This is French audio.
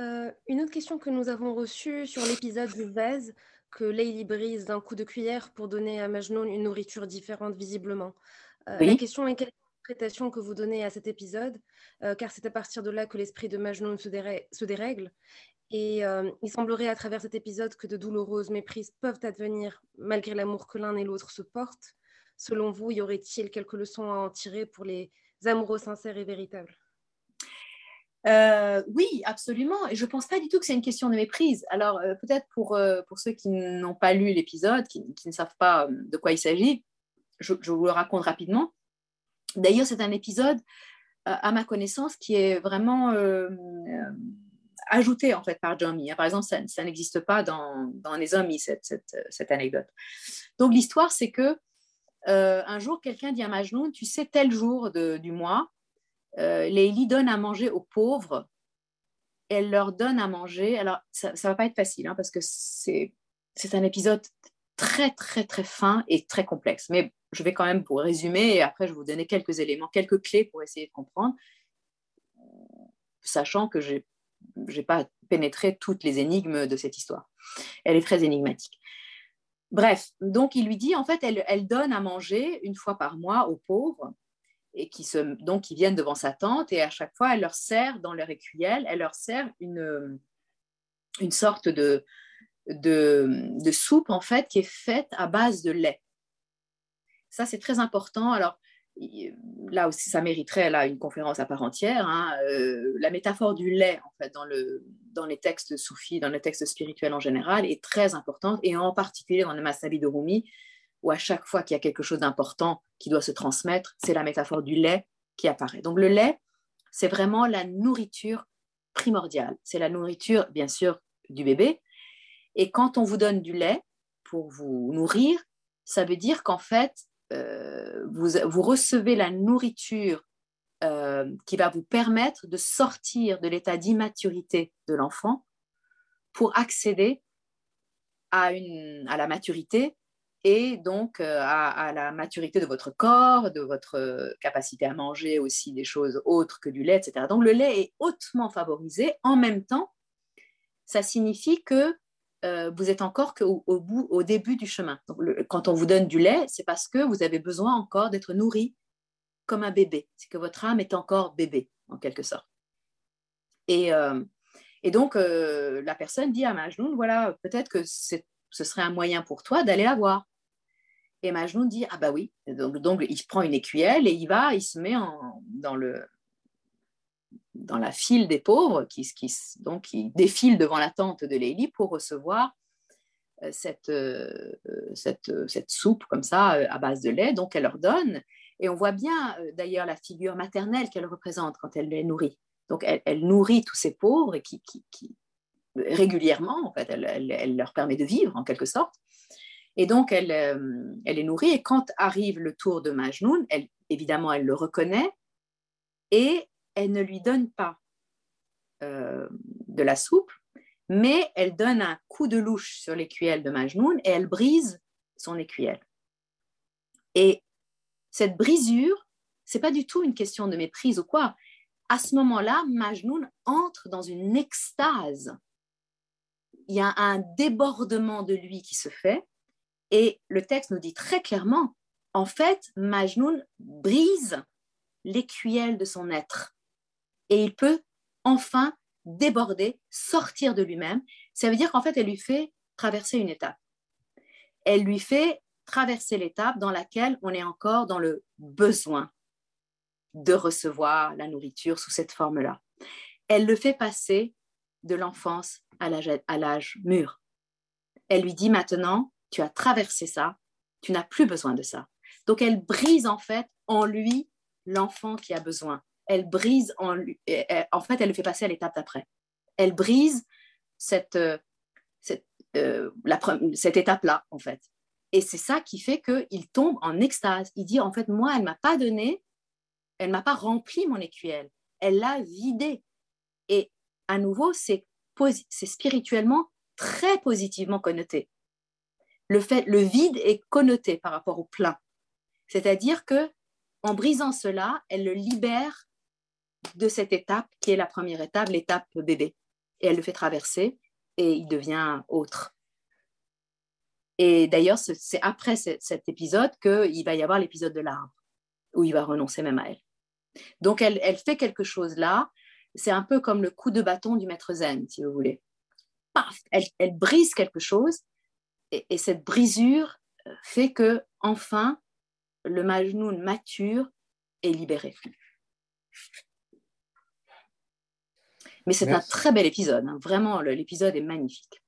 Euh, une autre question que nous avons reçue sur l'épisode du vase, que Leili brise d'un coup de cuillère pour donner à Majnoun une nourriture différente visiblement. Euh, la question est quelle interprétation que vous donnez à cet épisode, euh, car c'est à partir de là que l'esprit de Majnoun se, se dérègle. Et il semblerait à travers cet épisode que de douloureuses méprises peuvent advenir malgré l'amour que l'un et l'autre se portent. Selon vous, y aurait-il quelques leçons à en tirer pour les amoureux sincères et véritables? Euh, oui, absolument. Et je ne pense pas du tout que c'est une question de méprise. Alors, euh, peut-être pour, euh, pour ceux qui n'ont pas lu l'épisode, qui, ne savent pas de quoi il s'agit, je, vous le raconte rapidement. D'ailleurs, c'est un épisode, à ma connaissance, qui est vraiment ajouté en fait par Jamie. Par exemple, ça, n'existe pas dans, dans les hommes, cette, cette, cette, anecdote. Donc, l'histoire, c'est que un jour, quelqu'un dit à Majnoun, tu sais, tel jour de, du mois, euh, Lélie donne à manger aux pauvres. Elle leur donne à manger. Alors, ça ne va pas être facile hein, parce que c'est un épisode très, très, très fin et très complexe. Mais je vais quand même vous résumer et après, je vais vous donner quelques éléments, quelques clés pour essayer de comprendre, sachant que je n'ai pas pénétré toutes les énigmes de cette histoire. Elle est très énigmatique. Bref, donc il lui dit, en fait, elle, elle donne à manger une fois par mois aux pauvres et qui se, donc qui viennent devant sa tante et à chaque fois elle leur sert dans leur écuelle, elle leur sert une, une sorte de, de, soupe en fait qui est faite à base de lait. Ça c'est très important. Alors là aussi ça mériterait là une conférence à part entière. Hein. Euh, la métaphore du lait en fait dans, le, dans les textes soufis, dans les textes spirituels en général est très importante et en particulier dans le Masabi de Rumi où à chaque fois qu'il y a quelque chose d'important qui doit se transmettre, c'est la métaphore du lait qui apparaît. Donc le lait, c'est vraiment la nourriture primordiale. C'est la nourriture, bien sûr, du bébé. Et quand on vous donne du lait pour vous nourrir, ça veut dire qu'en fait, euh, vous, recevez la nourriture euh, qui va vous permettre de sortir de l'état d'immaturité de l'enfant pour accéder à, à la maturité et donc euh, à, la maturité de votre corps, de votre euh, capacité à manger aussi des choses autres que du lait, etc. Donc le lait est hautement favorisé. En même temps, ça signifie que euh, vous êtes encore qu'au au début du chemin. quand on vous donne du lait, c'est parce que vous avez besoin encore d'être nourri comme un bébé. C'est que votre âme est encore bébé, en quelque sorte. Et, et donc, la personne dit à Majnoun, voilà, peut-être que ce serait un moyen pour toi d'aller la voir. Et Majnoun dit Ah, bah oui. Donc, donc, il prend une écuelle et il va, il se met dans, le, dans la file des pauvres qui, qui, donc, qui défile devant la tente de Lélie pour recevoir euh, cette, euh, cette, cette, soupe comme ça euh, à base de lait. Donc, elle leur donne. Et on voit bien d'ailleurs la figure maternelle qu'elle représente quand elle les nourrit. Donc, elle, nourrit tous ces pauvres et qui, régulièrement, en fait, elle, leur permet de vivre en quelque sorte. Et donc, elle, euh, elle est nourrie. Et quand arrive le tour de Majnoun, elle, évidemment, elle le reconnaît et elle ne lui donne pas euh, de la soupe, mais elle donne un coup de louche sur l'écuelle de Majnoun et elle brise son écuelle. Et cette brisure, c'est pas du tout une question de méprise ou quoi. À ce moment-là, Majnoun entre dans une extase. Il y a un débordement de lui qui se fait et le texte nous dit très clairement, en fait, Majnoun brise l'écuelle de son être et il peut enfin déborder, sortir de lui-même. Ça veut dire qu'en fait, elle lui fait traverser une étape. Elle lui fait traverser l'étape dans laquelle on est encore dans le besoin de recevoir la nourriture sous cette forme-là. Elle le fait passer de l'enfance à l'âge mûr. Elle lui dit maintenant, tu as traversé ça, tu n'as plus besoin de ça. Donc elle brise en fait en lui l'enfant qui a besoin. Elle brise en lui, en fait, elle le fait passer à l'étape d'après. Elle brise cette, euh, euh, cette étape-là, en fait. Et c'est ça qui fait qu'il tombe en extase. Il dit, en fait, moi, elle m'a pas donné, elle m'a pas rempli mon écuelle, elle l'a vidé. Et à nouveau, c'est spirituellement très positivement connoté le, fait, le vide est connoté par rapport au plein. C'est-à-dire que en brisant cela, elle le libère de cette étape qui est la première étape, l'étape bébé. et elle le fait traverser et il devient autre. Et d'ailleurs, c'est après cet épisode qu'il va y avoir l'épisode de l'arbre, où il va renoncer même à elle. Donc, elle, elle fait quelque chose là. C'est un peu comme le coup de bâton du maître zen, si vous voulez. Paf, elle, elle brise quelque chose, et, et, cette brisure euh, fait que, enfin, le Majnoun mature est libéré. Mais c'est un très bel épisode, hein. vraiment, l'épisode est magnifique.